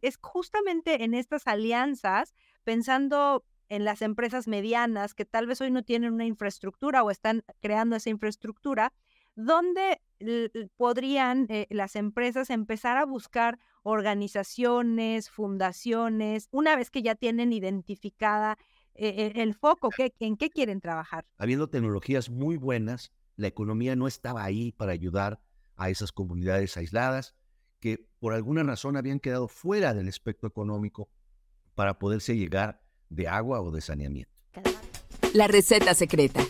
Es justamente en estas alianzas, pensando en las empresas medianas que tal vez hoy no tienen una infraestructura o están creando esa infraestructura, donde podrían eh, las empresas empezar a buscar organizaciones, fundaciones, una vez que ya tienen identificada eh, el foco, en qué quieren trabajar. Habiendo tecnologías muy buenas, la economía no estaba ahí para ayudar a esas comunidades aisladas que por alguna razón habían quedado fuera del espectro económico para poderse llegar de agua o de saneamiento. La receta secreta.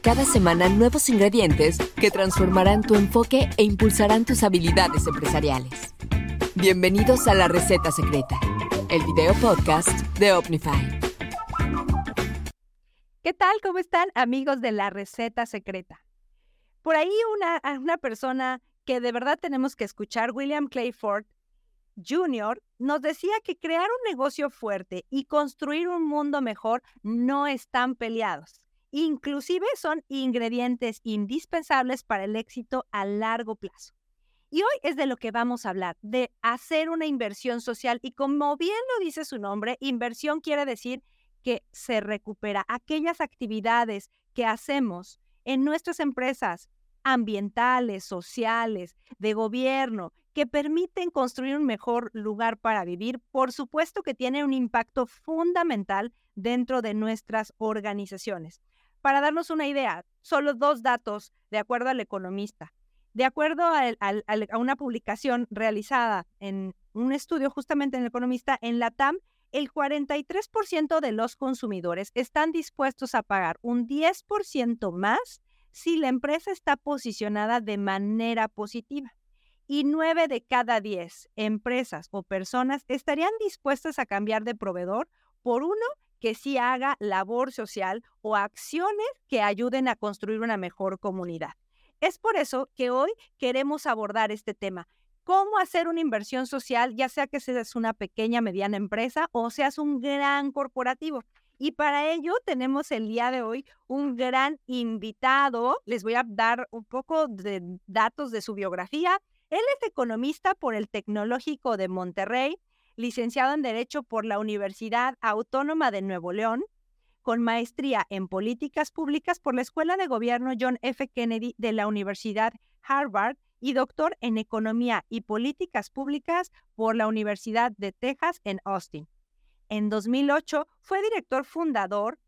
Cada semana nuevos ingredientes que transformarán tu enfoque e impulsarán tus habilidades empresariales. Bienvenidos a La receta secreta, el video podcast de Omnify. ¿Qué tal? ¿Cómo están amigos de La receta secreta? Por ahí una, una persona que de verdad tenemos que escuchar, William Clayford Jr., nos decía que crear un negocio fuerte y construir un mundo mejor no están peleados. Inclusive son ingredientes indispensables para el éxito a largo plazo. Y hoy es de lo que vamos a hablar, de hacer una inversión social. Y como bien lo dice su nombre, inversión quiere decir que se recupera aquellas actividades que hacemos en nuestras empresas ambientales, sociales, de gobierno, que permiten construir un mejor lugar para vivir, por supuesto que tiene un impacto fundamental dentro de nuestras organizaciones. Para darnos una idea, solo dos datos de acuerdo al economista. De acuerdo a, una publicación realizada en un estudio justamente en el economista, en la TAM, el 43% de los consumidores están dispuestos a pagar un 10% más si la empresa está posicionada de manera positiva. Y 9 de cada 10 empresas o personas estarían dispuestas a cambiar de proveedor por uno que sí haga labor social o acciones que ayuden a construir una mejor comunidad. Es por eso que hoy queremos abordar este tema. ¿Cómo hacer una inversión social, ya sea que seas una pequeña, mediana empresa o seas un gran corporativo? Y para ello tenemos el día de hoy un gran invitado. Les voy a dar un poco de datos de su biografía. Él es economista por el Tecnológico de Monterrey, licenciado en Derecho por la Universidad Autónoma de Nuevo León, con maestría en Políticas Públicas por la Escuela de Gobierno John F. Kennedy de la Universidad Harvard y doctor en Economía y Políticas Públicas por la Universidad de Texas en Austin. En 2008 fue director fundador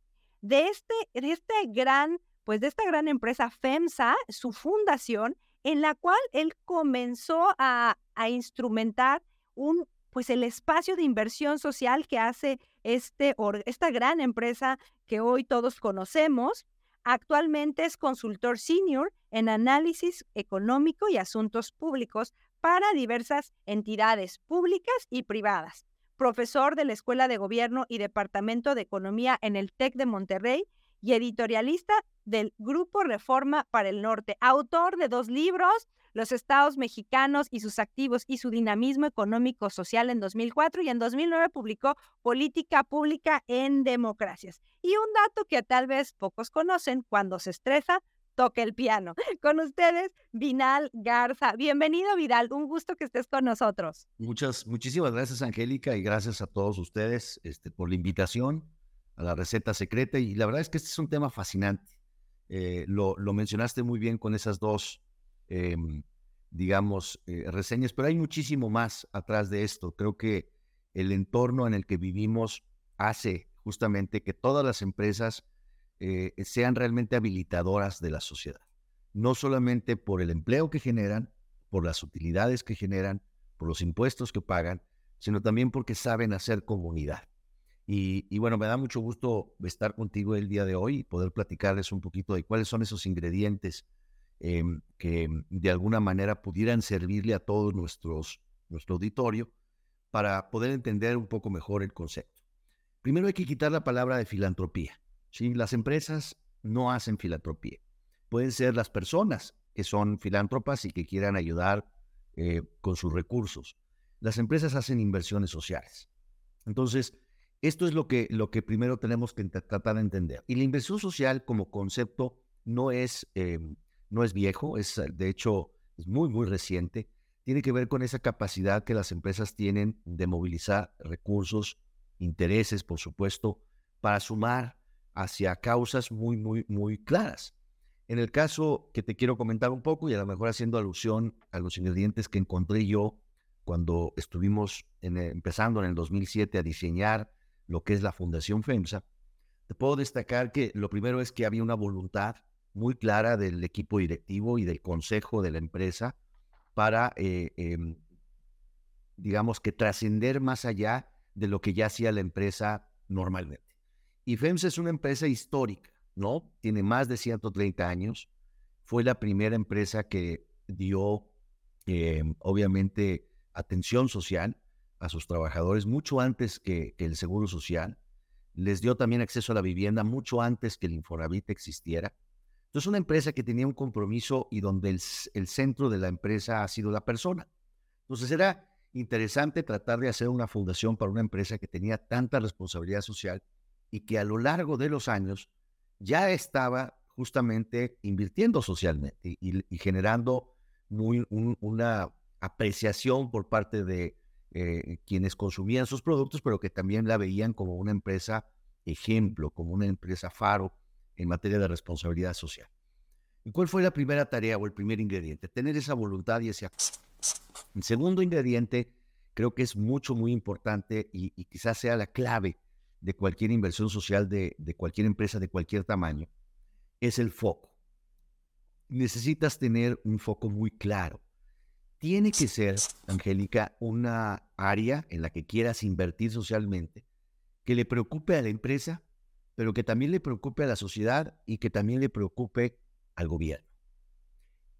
de este, de este gran, pues de esta gran empresa FEMSA, su fundación, en la cual él comenzó a, instrumentar un pues el espacio de inversión social que hace este, esta gran empresa que hoy todos conocemos. Actualmente es consultor senior en análisis económico y asuntos públicos para diversas entidades públicas y privadas. Profesor de la Escuela de Gobierno y Departamento de Economía en el TEC de Monterrey y editorialista del Grupo Reforma para el Norte. Autor de dos libros, los estados mexicanos y sus activos y su dinamismo económico social en 2004 y en 2009 publicó Política Pública en Democracias. Y un dato que tal vez pocos conocen, cuando se estresa, toca el piano. Con ustedes, Vinal Garza. Bienvenido, Vidal. Un gusto que estés con nosotros. Muchas, muchísimas gracias, Angélica, y gracias a todos ustedes este, por la invitación a la receta secreta. Y la verdad es que este es un tema fascinante. Eh, lo, lo mencionaste muy bien con esas dos Em, digamos, eh, reseñas, pero hay muchísimo más atrás de esto. Creo que el entorno en el que vivimos hace justamente que todas las empresas eh, sean realmente habilitadoras de la sociedad. No solamente por el empleo que generan, por las utilidades que generan, por los impuestos que pagan, sino también porque saben hacer comunidad. Y, y, bueno, me da mucho gusto estar contigo el día de hoy y poder platicarles un poquito de cuáles son esos ingredientes Em, que de alguna manera pudieran servirle a todo nuestros, nuestro auditorio para poder entender un poco mejor el concepto. Primero hay que quitar la palabra de filantropía. ¿Sí? Las empresas no hacen filantropía. Pueden ser las personas que son filántropas y que quieran ayudar eh, con sus recursos. Las empresas hacen inversiones sociales. Entonces, esto es lo que, lo que primero tenemos que tratar de entender. Y la inversión social como concepto no es em, no es viejo, es de hecho es muy, muy reciente. tiene que ver con esa capacidad que las empresas tienen de movilizar recursos, intereses, por supuesto, para sumar hacia causas muy, muy, muy claras. En el caso que te quiero comentar un poco y a lo mejor haciendo alusión a los ingredientes que encontré yo cuando estuvimos empezando en el 2007 a diseñar lo que es la Fundación FEMSA, te puedo destacar que lo primero es que había una voluntad muy clara del equipo directivo y del consejo de la empresa para, eh, em, digamos que trascender más allá de lo que ya hacía la empresa normalmente. Y FEMSA es una empresa histórica, ¿no? Tiene más de 130 años. Fue la primera empresa que dio, em, obviamente, atención social a sus trabajadores mucho antes que, el Seguro Social. Les dio también acceso a la vivienda mucho antes que el Infonavit existiera. Entonces, una empresa que tenía un compromiso y donde el, el, centro de la empresa ha sido la persona. Entonces, era interesante tratar de hacer una fundación para una empresa que tenía tanta responsabilidad social y que a lo largo de los años ya estaba justamente invirtiendo socialmente y, generando muy, una apreciación por parte de eh, quienes consumían sus productos, pero que también la veían como una empresa ejemplo, como una empresa faro en materia de responsabilidad social. ¿Y cuál fue la primera tarea o el primer ingrediente? Tener esa voluntad y ese El segundo ingrediente creo que es mucho, muy importante y, y quizás sea la clave de cualquier inversión social de, cualquier empresa de cualquier tamaño es el foco. Necesitas tener un foco muy claro. Tiene que ser, Angélica, una área en la que quieras invertir socialmente, que le preocupe a la empresa, pero que también le preocupe a la sociedad y que también le preocupe al gobierno.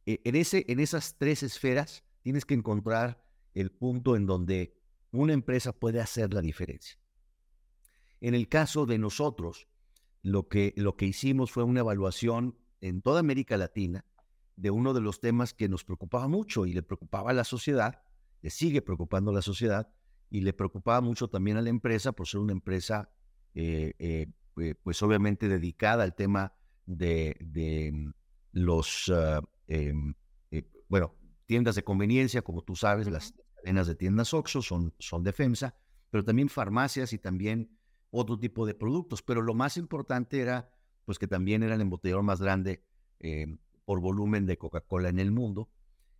E, en, ese, en esas tres esferas tienes que encontrar el punto en donde una empresa puede hacer la diferencia. En el caso de nosotros, lo que, lo que hicimos fue una evaluación en toda América Latina de uno de los temas que nos preocupaba mucho y le preocupaba a la sociedad, le sigue preocupando a la sociedad y le preocupaba mucho también a la empresa por ser una empresa, eh, eh, eh, pues obviamente dedicada al tema de, los, em, bueno, tiendas de conveniencia, como tú sabes, las cadenas de tiendas OXXO son, son defensa, pero también farmacias y también otro tipo de productos, pero lo más importante era pues que también era el embotellador más grande eh, por volumen de Coca-Cola en el mundo.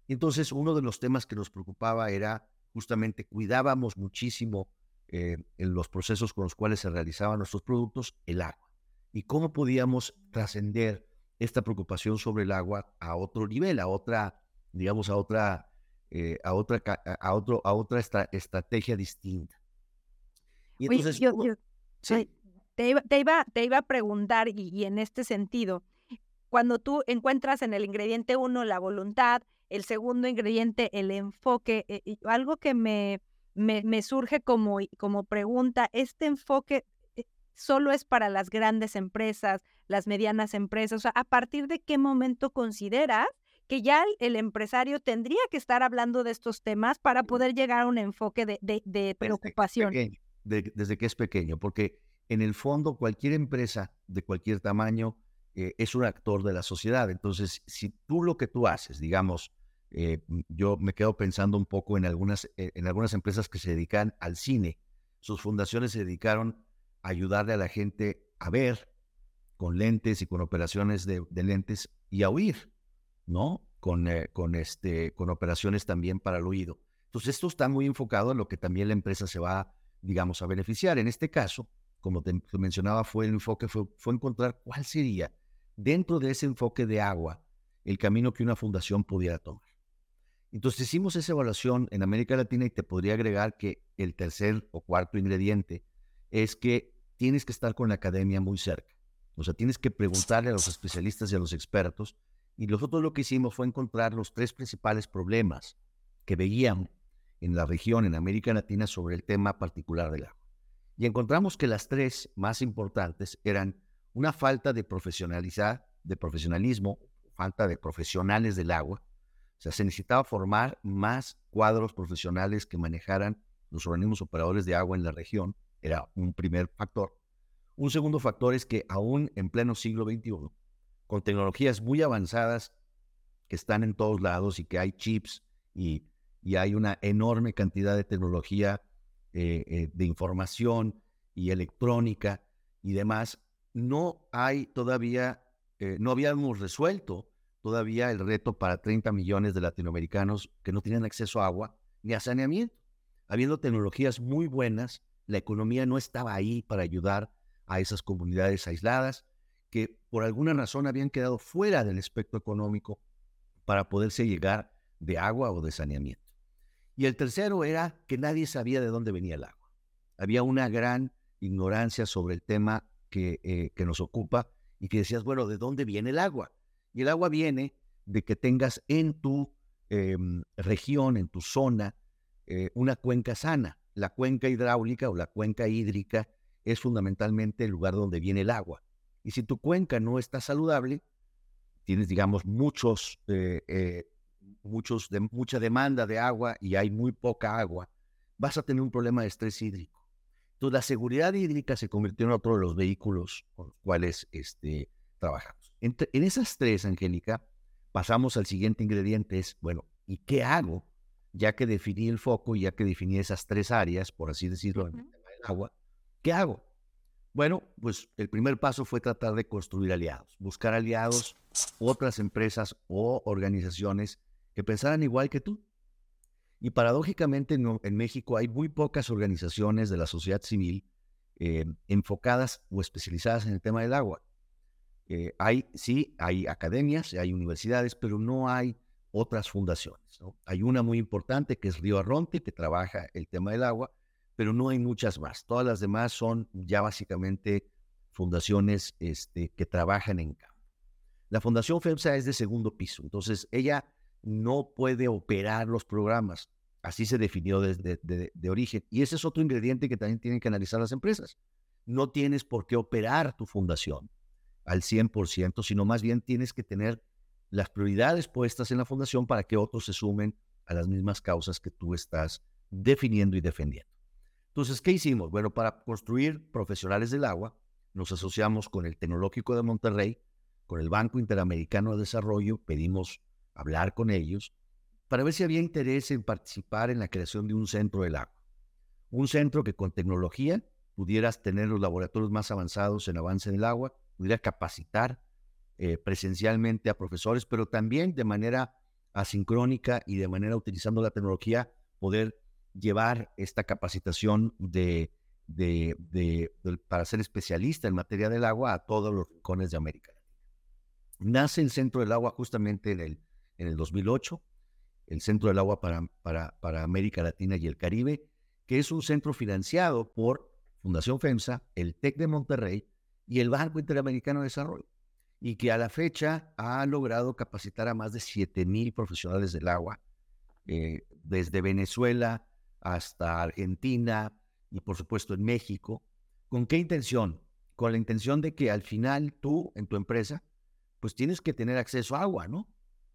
entonces uno de los temas que nos preocupaba era justamente cuidábamos muchísimo eh, en los procesos con los cuales se realizaban nuestros productos, el agua. Y cómo podíamos trascender esta preocupación sobre el agua a otro nivel, a otra, digamos, a otra, eh, a otra, a otro, a otra estrategia distinta. Y entonces, Sí. Te iba, te, iba, te iba a preguntar, y, en este sentido, cuando tú encuentras en el ingrediente uno la voluntad, el segundo ingrediente el enfoque, eh, algo que me, me, surge como, como pregunta, ¿este enfoque eh, solo es para las grandes empresas, las medianas empresas? O sea, ¿a partir de qué momento consideras que ya el, empresario tendría que estar hablando de estos temas para poder llegar a un enfoque de, de, preocupación? Desde que es pequeño, porque en el fondo cualquier empresa de cualquier tamaño eh, es un actor de la sociedad. Entonces, si tú lo que tú haces, digamos, eh, yo me quedo pensando un poco en algunas, eh, en algunas empresas que se dedican al cine. Sus fundaciones se dedicaron a ayudarle a la gente a ver con lentes y con operaciones de, lentes y a oír, ¿no? Con, con, este, con operaciones también para el oído. Entonces, esto está muy enfocado en lo que también la empresa se va digamos, a beneficiar. En este caso, como te, mencionaba, fue el enfoque, fue, fue encontrar cuál sería, dentro de ese enfoque de agua, el camino que una fundación pudiera tomar. Entonces hicimos esa evaluación en América Latina y te podría agregar que el tercer o cuarto ingrediente es que tienes que estar con la academia muy cerca. O sea, tienes que preguntarle a los especialistas y a los expertos. Y nosotros lo que hicimos fue encontrar los tres principales problemas que veían en la región, en América Latina, sobre el tema particular del agua. Y encontramos que las tres más importantes eran una falta de profesionalidad, de profesionalismo, falta de profesionales del agua. O sea, se necesitaba formar más cuadros profesionales que manejaran los organismos operadores de agua en la región. Era un primer factor. Un segundo factor es que aún en pleno siglo XXI, con tecnologías muy avanzadas que están en todos lados y que hay chips y y hay una enorme cantidad de tecnología eh, eh, de información y electrónica y demás, no hay todavía, eh, no habíamos resuelto todavía el reto para 30 millones de latinoamericanos que no tienen acceso a agua ni a saneamiento. Habiendo tecnologías muy buenas, la economía no estaba ahí para ayudar a esas comunidades aisladas que por alguna razón habían quedado fuera del espectro económico para poderse llegar de agua o de saneamiento. Y el tercero era que nadie sabía de dónde venía el agua. Había una gran ignorancia sobre el tema que, eh, que nos ocupa y que decías, bueno, ¿de dónde viene el agua? Y el agua viene de que tengas en tu em, región, en tu zona, eh, una cuenca sana. La cuenca hidráulica o la cuenca hídrica es fundamentalmente el lugar donde viene el agua. Y si tu cuenca no está saludable, tienes, digamos, muchos, eh, muchos de, mucha demanda de agua y hay muy poca agua, vas a tener un problema de estrés hídrico. Entonces, la seguridad hídrica se convirtió en otro de los vehículos con los cuales este, trabajamos. en esas tres, Angélica, pasamos al siguiente ingrediente, es, bueno, ¿y qué hago? Ya que definí el foco, ya que definí esas tres áreas, por así decirlo, en el tema del agua, ¿qué hago? Bueno, pues el primer paso fue tratar de construir aliados, buscar aliados, otras empresas o organizaciones que pensaran igual que tú, y paradójicamente en, México hay muy pocas organizaciones de la sociedad civil eh, enfocadas o especializadas en el tema del agua. Eh, hay, sí, hay academias, hay universidades, pero no hay otras fundaciones. Hay una muy importante que es Río Arronte, que trabaja el tema del agua, pero no hay muchas más. Todas las demás son ya básicamente fundaciones este, que trabajan en campo. La Fundación FEMSA es de segundo piso, entonces ella no puede operar los programas. Así se definió desde de, origen. Y ese es otro ingrediente que también tienen que analizar las empresas. No tienes por qué operar tu fundación al 100%, sino más bien tienes que tener las prioridades puestas en la fundación para que otros se sumen a las mismas causas que tú estás definiendo y defendiendo. Entonces, ¿qué hicimos? Bueno, para construir profesionales del agua, nos asociamos con el Tecnológico de Monterrey, con el Banco Interamericano de Desarrollo, pedimos hablar con ellos para ver si había interés en participar en la creación de un centro del agua. Un centro que con tecnología pudieras tener los laboratorios más avanzados en avance del agua, pudiera capacitar eh, presencialmente a profesores, pero también de manera asincrónica y de manera utilizando la tecnología, poder llevar esta capacitación de, para ser especialista en materia del agua a todos los rincones de América Latina. Nace el Centro del Agua justamente en el en el 2008, el Centro del Agua para, para, para América Latina y el Caribe, que es un centro financiado por Fundación FEMSA, el TEC de Monterrey y el Banco Interamericano de Desarrollo, y que a la fecha ha logrado capacitar a más de 7 mil profesionales del agua, eh, desde Venezuela hasta Argentina y por supuesto en México. ¿Con qué intención? Con la intención de que al final tú en tu empresa, pues tienes que tener acceso a agua, ¿no?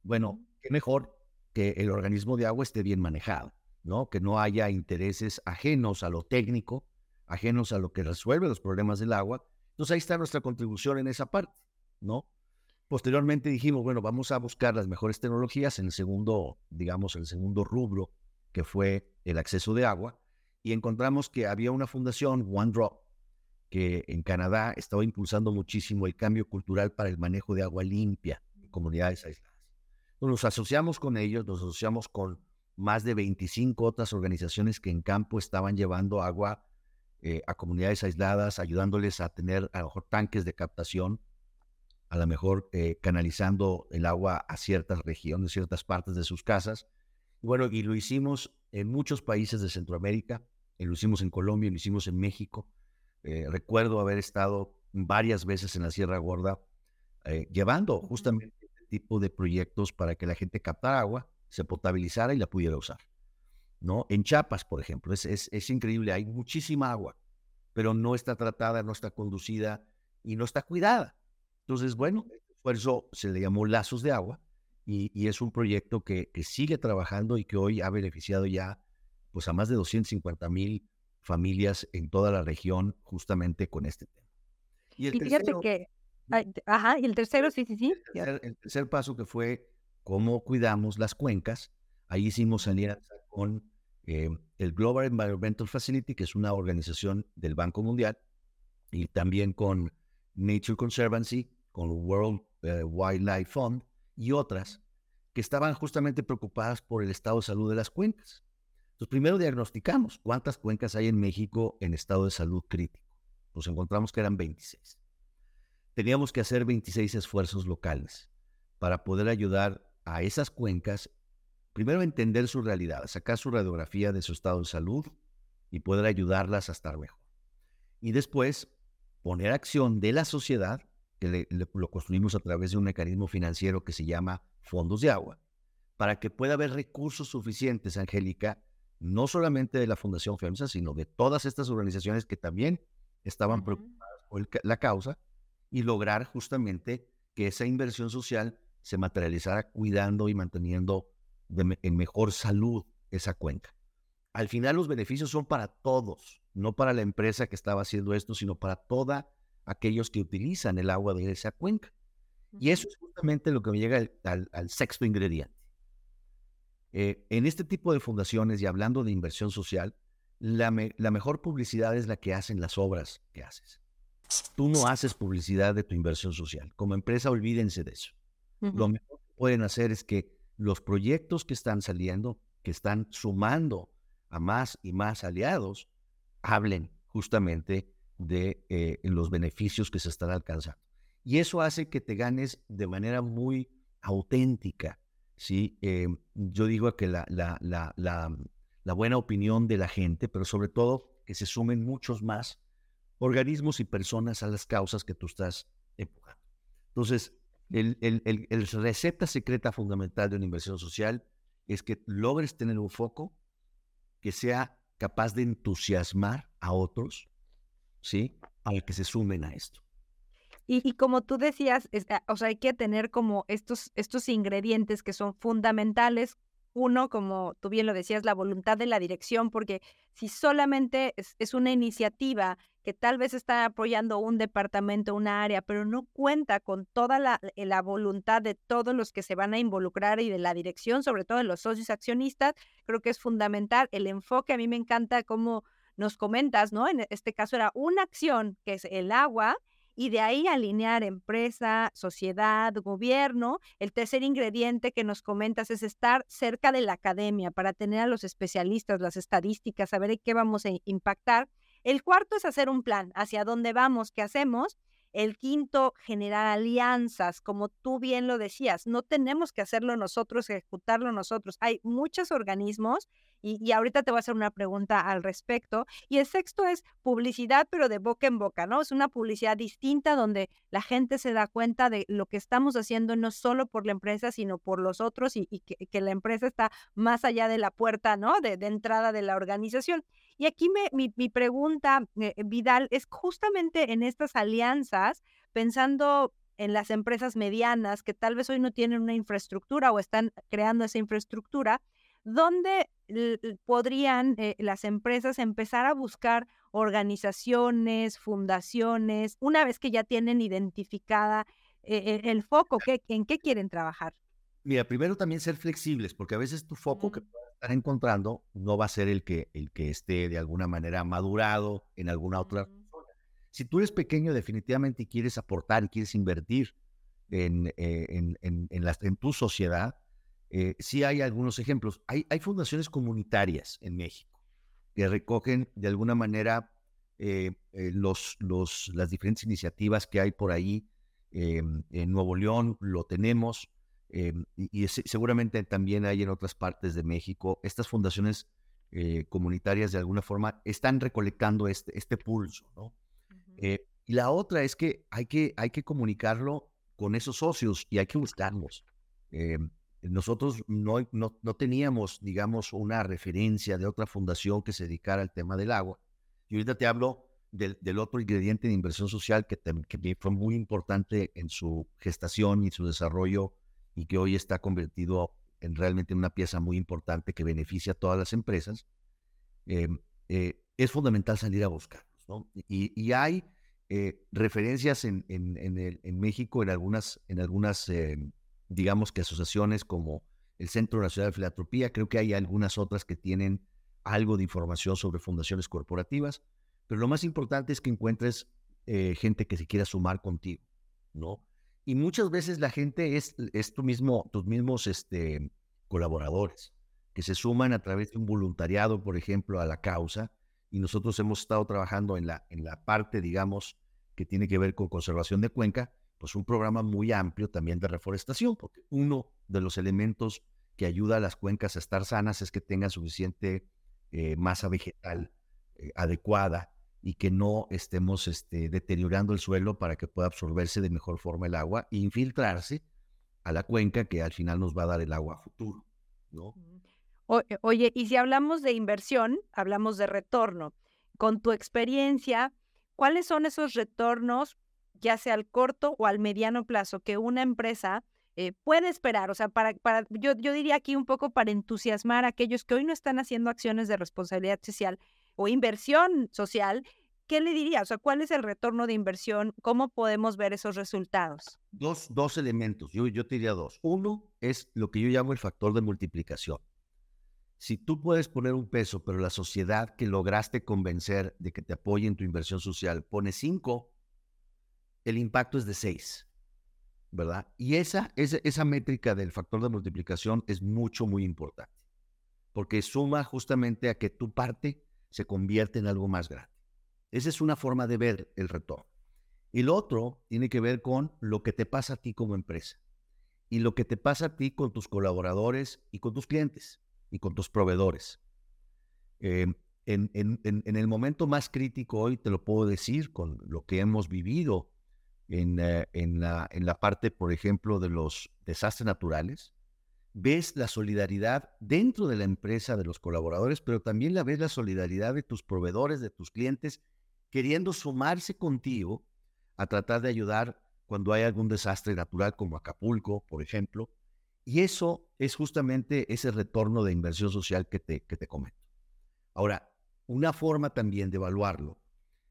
Bueno, qué mejor que el organismo de agua esté bien manejado, ¿no? Que no haya intereses ajenos a lo técnico, ajenos a lo que resuelve los problemas del agua. Entonces ahí está nuestra contribución en esa parte, ¿no? Posteriormente dijimos, bueno, vamos a buscar las mejores tecnologías en el segundo, digamos, el segundo rubro, que fue el acceso de agua, y encontramos que había una fundación, One Drop, que en Canadá estaba impulsando muchísimo el cambio cultural para el manejo de agua limpia en comunidades aisladas. Nos asociamos con ellos, nos asociamos con más de 25 otras organizaciones que en campo estaban llevando agua eh, a comunidades aisladas, ayudándoles a tener a lo mejor tanques de captación, a lo mejor eh, canalizando el agua a ciertas regiones, ciertas partes de sus casas. Y bueno, y lo hicimos en muchos países de Centroamérica, lo hicimos en Colombia, lo hicimos en México. Eh, recuerdo haber estado varias veces en la Sierra Gorda llevando justamente tipo de proyectos para que la gente captara agua, se potabilizara y la pudiera usar. ¿no? En Chiapas, por ejemplo, es, es, increíble, hay muchísima agua, pero no está tratada, no está conducida y no está cuidada. Entonces, bueno, por eso se le llamó Lazos de Agua y, es un proyecto que, que, sigue trabajando y que hoy ha beneficiado ya pues, a más de 250 mil familias en toda la región justamente con este tema. Y, el fíjate que ajá, y el tercero, sí, sí, sí. El tercer, paso que fue cómo cuidamos las cuencas Ahí hicimos alianza con eh, el Global Environmental Facility, que es una organización del Banco Mundial, y también con Nature Conservancy, con World eh, Wildlife Fund y otras que estaban justamente preocupadas por el estado de salud de las cuencas. Entonces, primero diagnosticamos cuántas cuencas hay en México en estado de salud crítico. Nos encontramos que eran 26. Teníamos que hacer 26 esfuerzos locales para poder ayudar a esas cuencas, primero entender su realidad, sacar su radiografía de su estado de salud y poder ayudarlas a estar mejor. Y después poner acción de la sociedad, que lo construimos a través de un mecanismo financiero que se llama fondos de agua, para que pueda haber recursos suficientes, Angélica, no solamente de la Fundación FEMSA, sino de todas estas organizaciones que también estaban preocupadas por la causa y lograr justamente que esa inversión social se materializara cuidando y manteniendo en mejor salud esa cuenca. Al final los beneficios son para todos, no para la empresa que estaba haciendo esto, sino para todos aquellos que utilizan el agua de esa cuenca. Y eso es justamente lo que me llega al, sexto ingrediente. Eh, en este tipo de fundaciones y hablando de inversión social, la, mejor publicidad es la que hacen las obras que haces. Tú no haces publicidad de tu inversión social. Como empresa, olvídense de eso. Lo mejor que pueden hacer es que los proyectos que están saliendo, que están sumando a más y más aliados, hablen justamente de eh, los beneficios que se están alcanzando. Y eso hace que te ganes de manera muy auténtica, ¿sí? Eh, yo digo que la, la, la, la, buena opinión de la gente, pero sobre todo que se sumen muchos más organismos y personas a las causas que tú estás empujando. Entonces, el, el, el, receta secreta fundamental de una inversión social es que logres tener un foco que sea capaz de entusiasmar a otros, ¿sí? Para que se sumen a esto. Y, como tú decías, ah, o sea, hay que tener como estos, estos ingredientes que son fundamentales. Uno, como tú bien lo decías, la voluntad de la dirección, porque si solamente es, una iniciativa que tal vez está apoyando un departamento, una área, pero no cuenta con toda la, eh, la, voluntad de todos los que se van a involucrar y de la dirección, sobre todo de los socios accionistas, creo que es fundamental el enfoque. A mí me encanta cómo nos comentas, ¿no? En este caso era una acción que es el agua y de ahí alinear empresa, sociedad, gobierno. El tercer ingrediente que nos comentas es estar cerca de la academia para tener a los especialistas, las estadísticas, saber en qué vamos a impactar. El cuarto es hacer un plan, hacia dónde vamos, qué hacemos. El quinto, generar alianzas, como tú bien lo decías, no tenemos que hacerlo nosotros, ejecutarlo nosotros. Hay muchos organismos y, ahorita te voy a hacer una pregunta al respecto. Y el sexto es publicidad, pero de boca en boca, ¿no? Es una publicidad distinta donde la gente se da cuenta de lo que estamos haciendo no solo por la empresa, sino por los otros y, que, la empresa está más allá de la puerta, ¿no? De, entrada de la organización. Y aquí me, mi, pregunta, eh, Vidal, es justamente en estas alianzas, pensando en las empresas medianas que tal vez hoy no tienen una infraestructura o están creando esa infraestructura, ¿dónde podrían eh, las empresas empezar a buscar organizaciones, fundaciones, una vez que ya tienen identificada eh, el foco, en qué quieren trabajar? Mira, primero también ser flexibles, porque a veces tu foco que puedas estar encontrando no va a ser el que, el que esté de alguna manera madurado en alguna otra Si tú eres pequeño definitivamente y quieres aportar y quieres invertir en, eh, en, en, en tu sociedad, eh, sí hay algunos ejemplos. Hay, hay, fundaciones comunitarias en México que recogen de alguna manera eh, eh, los, los, las diferentes iniciativas que hay por ahí. en Nuevo León lo tenemos y, seguramente también hay en otras partes de México. Estas fundaciones comunitarias de alguna forma están recolectando este, este pulso. y la otra es que hay, que hay que comunicarlo con esos socios y hay que buscarlos nosotros no, no, teníamos, digamos, una referencia de otra fundación que se dedicara al tema del agua. Y ahorita te hablo del, otro ingrediente de inversión social que, que, fue muy importante en su gestación y su desarrollo y que hoy está convertido en realmente una pieza muy importante que beneficia a todas las empresas. Em, eh, es fundamental salir a buscarlos. Y, hay eh, referencias en, México en algunas, digamos que asociaciones como el Centro Nacional de Filantropía, creo que hay algunas otras que tienen algo de información sobre fundaciones corporativas, pero lo más importante es que encuentres eh, gente que se quiera sumar contigo, ¿no? Y muchas veces la gente es, es tu mismo, tus mismos este, colaboradores, que se suman a través de un voluntariado, por ejemplo, a la causa, y nosotros hemos estado trabajando en la, en la parte, digamos, que tiene que ver con conservación de cuenca, pues un programa muy amplio también de reforestación, porque uno de los elementos que ayuda a las cuencas a estar sanas es que tengan suficiente eh, masa vegetal eh, adecuada y que no estemos este, deteriorando el suelo para que pueda absorberse de mejor forma el agua e infiltrarse a la cuenca que al final nos va a dar el agua futuro, ¿no? Eh, oye, y si hablamos de inversión, hablamos de retorno. Con tu experiencia, ¿cuáles son esos retornos, ya sea al corto o al mediano plazo, que una empresa eh, puede esperar? O sea, para, para yo, yo diría aquí un poco para entusiasmar a aquellos que hoy no están haciendo acciones de responsabilidad social, o inversión social, ¿qué le diría? O sea, ¿cuál es el retorno de inversión? ¿Cómo podemos ver esos resultados? Dos, dos elementos, yo, yo te diría dos. Uno es lo que yo llamo el factor de multiplicación. Si tú puedes poner un peso, pero la sociedad que lograste convencer de que te apoye en tu inversión social pone cinco, el impacto es de seis, ¿verdad? Y esa, esa, esa métrica del factor de multiplicación es mucho, muy importante, porque suma justamente a que tu parte se convierte en algo más grande. Esa es una forma de ver el retorno. Y lo otro tiene que ver con lo que te pasa a ti como empresa y lo que te pasa a ti con tus colaboradores y con tus clientes y con tus proveedores. Em, en, el momento más crítico hoy, te lo puedo decir, con lo que hemos vivido en, eh, en la parte, por ejemplo, de los desastres naturales, ves la solidaridad dentro de la empresa de los colaboradores, pero también la ves la solidaridad de tus proveedores, de tus clientes, queriendo sumarse contigo a tratar de ayudar cuando hay algún desastre natural como Acapulco, por ejemplo. Y eso es justamente ese retorno de inversión social que te, que te comento. Ahora, una forma también de evaluarlo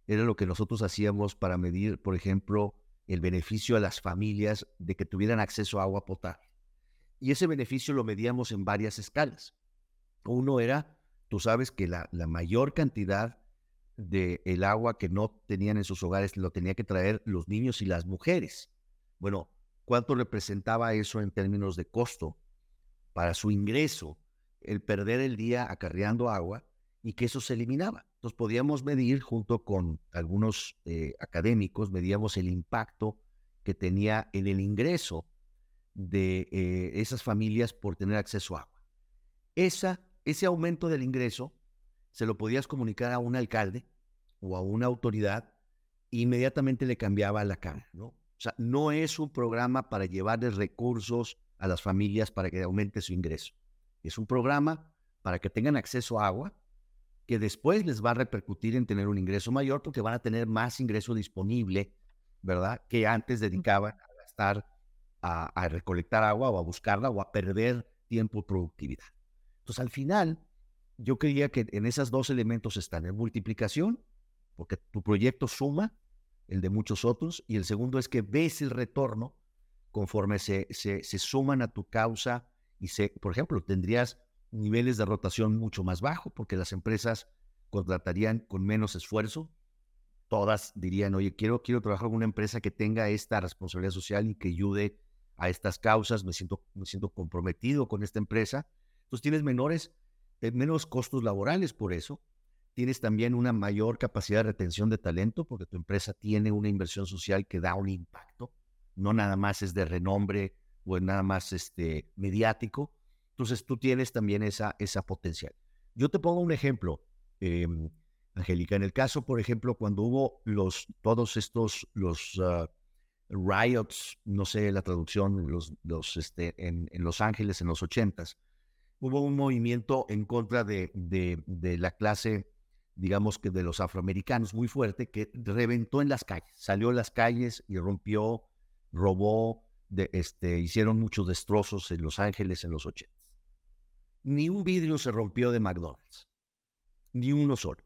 era lo que nosotros hacíamos para medir, por ejemplo, el beneficio a las familias de que tuvieran acceso a agua potable. Y ese beneficio lo medíamos en varias escalas. Uno era, tú sabes que la, mayor cantidad del el agua que no tenían en sus hogares lo tenía que traer los niños y las mujeres. Bueno, ¿cuánto representaba eso en términos de costo para su ingreso? El perder el día acarreando agua y que eso se eliminaba. Entonces podíamos medir junto con algunos eh, académicos, medíamos el impacto que tenía en el ingreso de eh, esas familias por tener acceso a agua. Esa, ese aumento del ingreso se lo podías comunicar a un alcalde o a una autoridad inmediatamente le cambiaba la cara, ¿no? O sea, no es un programa para llevarles recursos a las familias para que aumente su ingreso. Es un programa para que tengan acceso a agua que después les va a repercutir en tener un ingreso mayor porque van a tener más ingreso disponible, ¿verdad? Que antes dedicaban a gastar a, recolectar agua o a buscarla o a perder tiempo y productividad. Entonces, al final, yo creía que en esos dos elementos están en multiplicación, porque tu proyecto suma el de muchos otros, y el segundo es que ves el retorno conforme se, se, suman a tu causa y se, por ejemplo, tendrías niveles de rotación mucho más bajos, porque las empresas contratarían con menos esfuerzo. Todas dirían, oye, quiero, quiero trabajar con una empresa que tenga esta responsabilidad social y que ayude a estas causas, me siento, me siento comprometido con esta empresa. Entonces tienes menores, eh, menos costos laborales por eso. Tienes también una mayor capacidad de retención de talento porque tu empresa tiene una inversión social que da un impacto. No nada más es de renombre o nada más este, mediático. Entonces tú tienes también esa, esa potencial. Yo te pongo un ejemplo, em, Angélica. En el caso, por ejemplo, cuando hubo los, todos estos, los... Ah, riots, no sé la traducción, los, los, este, en, Los Ángeles en los ochentas, hubo un movimiento en contra de, de, la clase, digamos que de los afroamericanos muy fuerte, que reventó en las calles, salió a las calles y rompió, robó, de, este, hicieron muchos destrozos en Los Ángeles en los ochentas. Ni un vidrio se rompió de McDonald's, ni uno solo.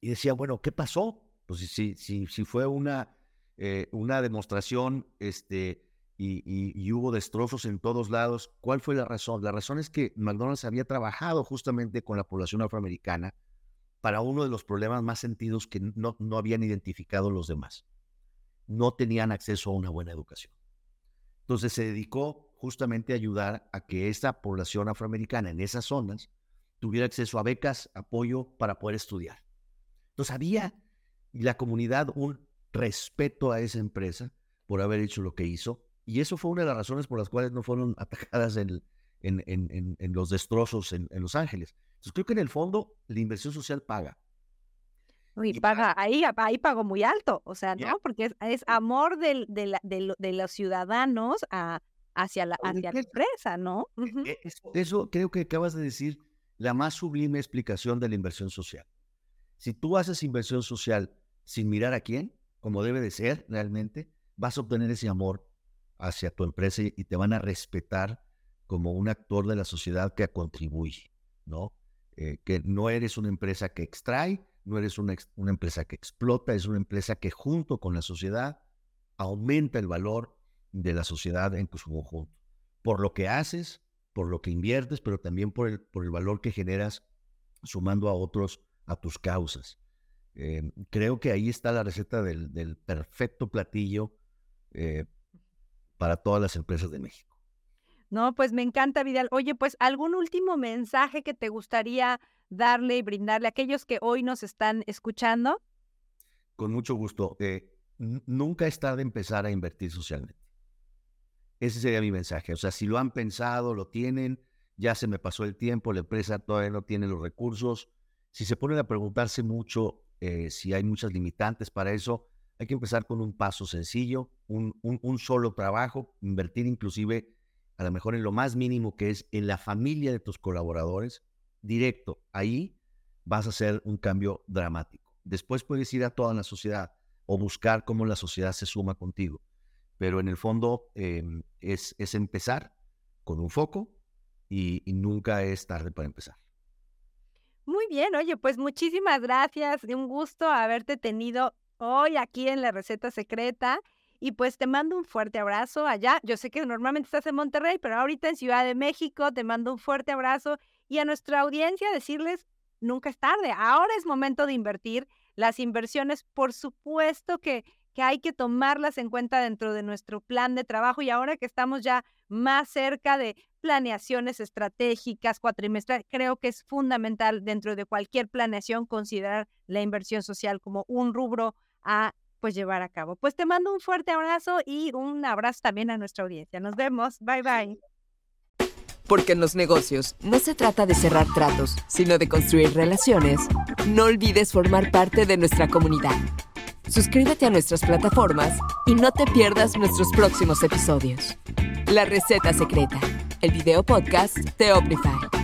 Y decía, bueno, ¿qué pasó? Pues si, si, si fue una eh, una demostración este, y, hubo destrozos en todos lados. ¿Cuál fue la razón? La razón es que McDonald's había trabajado justamente con la población afroamericana para uno de los problemas más sentidos que no, no habían identificado los demás. No tenían acceso a una buena educación. Entonces se dedicó justamente a ayudar a que esta población afroamericana en esas zonas tuviera acceso a becas, apoyo para poder estudiar. Entonces había la comunidad un respeto a esa empresa por haber hecho lo que hizo y eso fue una de las razones por las cuales no fueron atacadas en, en, los destrozos en, Los Ángeles. Entonces creo que en el fondo la inversión social paga. Y paga, ahí, ahí pago muy alto, o sea, ¿no? Porque es, amor del, de, de, los ciudadanos a, hacia, la, hacia la empresa, ¿no? E, e, eso, creo que acabas de decir la más sublime explicación de la inversión social. Si tú haces inversión social sin mirar a quién, como debe de ser realmente, vas a obtener ese amor hacia tu empresa y te van a respetar como un actor de la sociedad que contribuye, ¿no? Eh, que no eres una empresa que extrae, no eres una, empresa que explota, es una empresa que junto con la sociedad aumenta el valor de la sociedad en su conjunto, por lo que haces, por lo que inviertes, pero también por el, por el valor que generas sumando a otros a tus causas. Eh, creo que ahí está la receta del, del perfecto platillo eh, para todas las empresas de México. No, pues me encanta, Vidal. Oye, pues algún último mensaje que te gustaría darle y brindarle a aquellos que hoy nos están escuchando. Con mucho gusto. Eh, nunca es tarde empezar a invertir socialmente. Ese sería mi mensaje. O sea, si lo han pensado, lo tienen, ya se me pasó el tiempo, la empresa todavía no tiene los recursos. Si se ponen a preguntarse mucho eh, si hay muchas limitantes para eso, hay que empezar con un paso sencillo, un, solo trabajo, invertir inclusive a lo mejor en lo más mínimo que es en la familia de tus colaboradores, directo. Ahí vas a hacer un cambio dramático. Después puedes ir a toda la sociedad o buscar cómo la sociedad se suma contigo. Pero en el fondo em, es, empezar con un foco y nunca es tarde para empezar. Muy bien, oye, pues muchísimas gracias. Un gusto haberte tenido hoy aquí en la receta secreta. Y pues te mando un fuerte abrazo allá. Yo sé que normalmente estás en Monterrey, pero ahorita en Ciudad de México te mando un fuerte abrazo y a nuestra audiencia decirles, nunca es tarde, ahora es momento de invertir. Las inversiones, por supuesto que, que hay que tomarlas en cuenta dentro de nuestro plan de trabajo y ahora que estamos ya más cerca de planeaciones estratégicas cuatrimestrales, creo que es fundamental dentro de cualquier planeación considerar la inversión social como un rubro a pues llevar a cabo. Pues te mando un fuerte abrazo y un abrazo también a nuestra audiencia. Nos vemos. Bye bye. Porque en los negocios no se trata de cerrar tratos, sino de construir relaciones. No olvides formar parte de nuestra comunidad. Suscríbete a nuestras plataformas y no te pierdas nuestros próximos episodios. La receta secreta, el video podcast de Omnify.